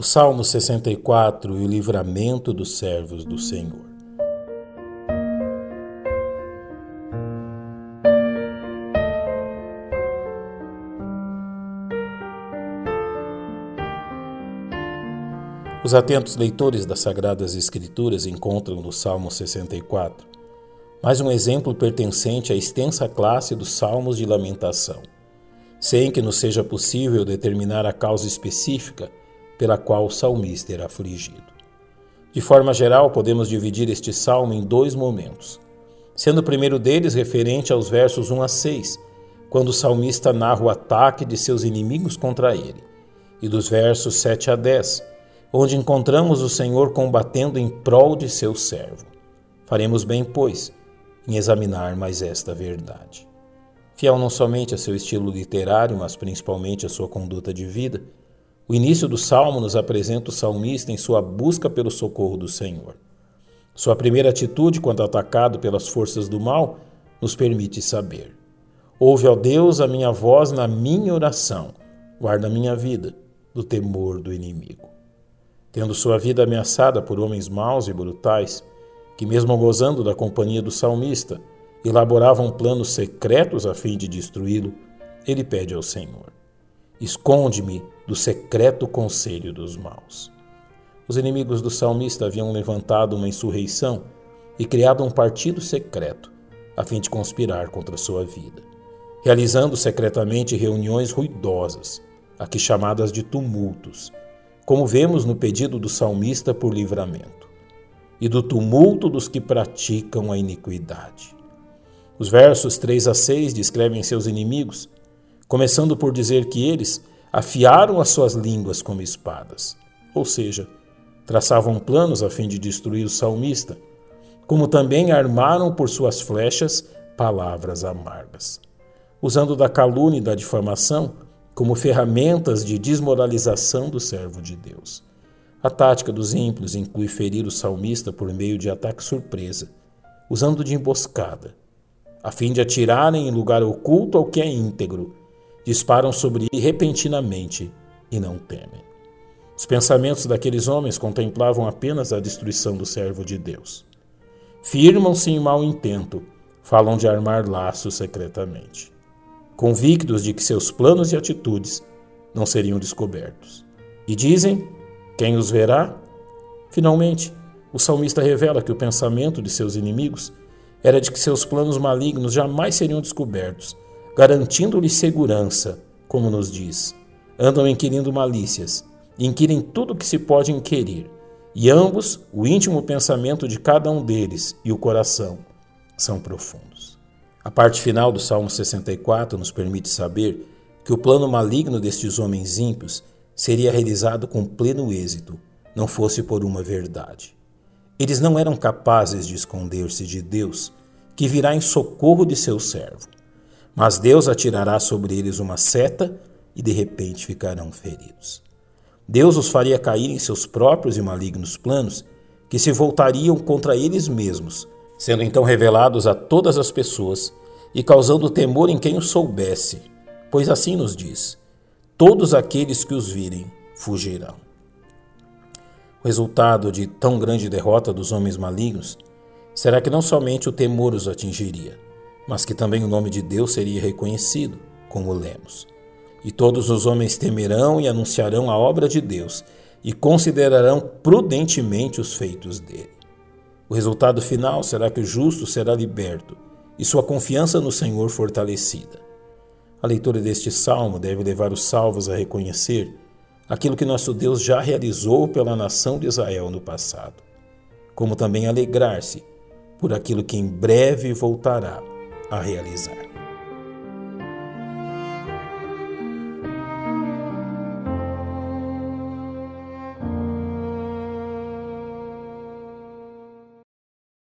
O Salmo 64 e o livramento dos servos do Senhor. Os atentos leitores das Sagradas Escrituras encontram no Salmo 64 mais um exemplo pertencente à extensa classe dos salmos de lamentação, sem que nos seja possível determinar a causa específica pela qual o salmista era afligido. De forma geral, podemos dividir este salmo em dois momentos, sendo o primeiro deles referente aos versos 1 a 6, quando o salmista narra o ataque de seus inimigos contra ele, e dos versos 7 a 10, onde encontramos o Senhor combatendo em prol de seu servo. Faremos bem, pois, em examinar mais esta verdade. Fiel não somente a seu estilo literário, mas principalmente a sua conduta de vida, o início do salmo nos apresenta o salmista em sua busca pelo socorro do Senhor. Sua primeira atitude quando atacado pelas forças do mal nos permite saber: Ouve, ó Deus, a minha voz na minha oração, guarda minha vida do temor do inimigo. Tendo sua vida ameaçada por homens maus e brutais, que, mesmo gozando da companhia do salmista, elaboravam planos secretos a fim de destruí-lo, ele pede ao Senhor: Esconde-me do secreto conselho dos maus. Os inimigos do salmista haviam levantado uma insurreição e criado um partido secreto a fim de conspirar contra sua vida, realizando secretamente reuniões ruidosas, aqui chamadas de tumultos, como vemos no pedido do salmista por livramento, e do tumulto dos que praticam a iniquidade. Os versos 3 a 6 descrevem seus inimigos começando por dizer que eles afiaram as suas línguas como espadas, ou seja, traçavam planos a fim de destruir o salmista, como também armaram por suas flechas palavras amargas, usando da calúnia e da difamação como ferramentas de desmoralização do servo de Deus. A tática dos ímpios inclui ferir o salmista por meio de ataque surpresa, usando de emboscada, a fim de atirarem em lugar oculto ao que é íntegro disparam sobre ele repentinamente e não temem. Os pensamentos daqueles homens contemplavam apenas a destruição do servo de Deus. Firmam-se em mau intento, falam de armar laços secretamente, convictos de que seus planos e atitudes não seriam descobertos. E dizem: quem os verá? Finalmente, o salmista revela que o pensamento de seus inimigos era de que seus planos malignos jamais seriam descobertos garantindo-lhe segurança, como nos diz. Andam inquirindo malícias, inquirem tudo o que se pode inquirir, e ambos, o íntimo pensamento de cada um deles e o coração, são profundos. A parte final do Salmo 64 nos permite saber que o plano maligno destes homens ímpios seria realizado com pleno êxito, não fosse por uma verdade. Eles não eram capazes de esconder-se de Deus, que virá em socorro de seu servo. Mas Deus atirará sobre eles uma seta e de repente ficarão feridos. Deus os faria cair em seus próprios e malignos planos, que se voltariam contra eles mesmos, sendo então revelados a todas as pessoas e causando temor em quem os soubesse, pois assim nos diz: todos aqueles que os virem fugirão. O resultado de tão grande derrota dos homens malignos será que não somente o temor os atingiria, mas que também o nome de Deus seria reconhecido, como lemos. E todos os homens temerão e anunciarão a obra de Deus e considerarão prudentemente os feitos dele. O resultado final será que o justo será liberto e sua confiança no Senhor fortalecida. A leitura deste salmo deve levar os salvos a reconhecer aquilo que nosso Deus já realizou pela nação de Israel no passado, como também alegrar-se por aquilo que em breve voltará a realizar.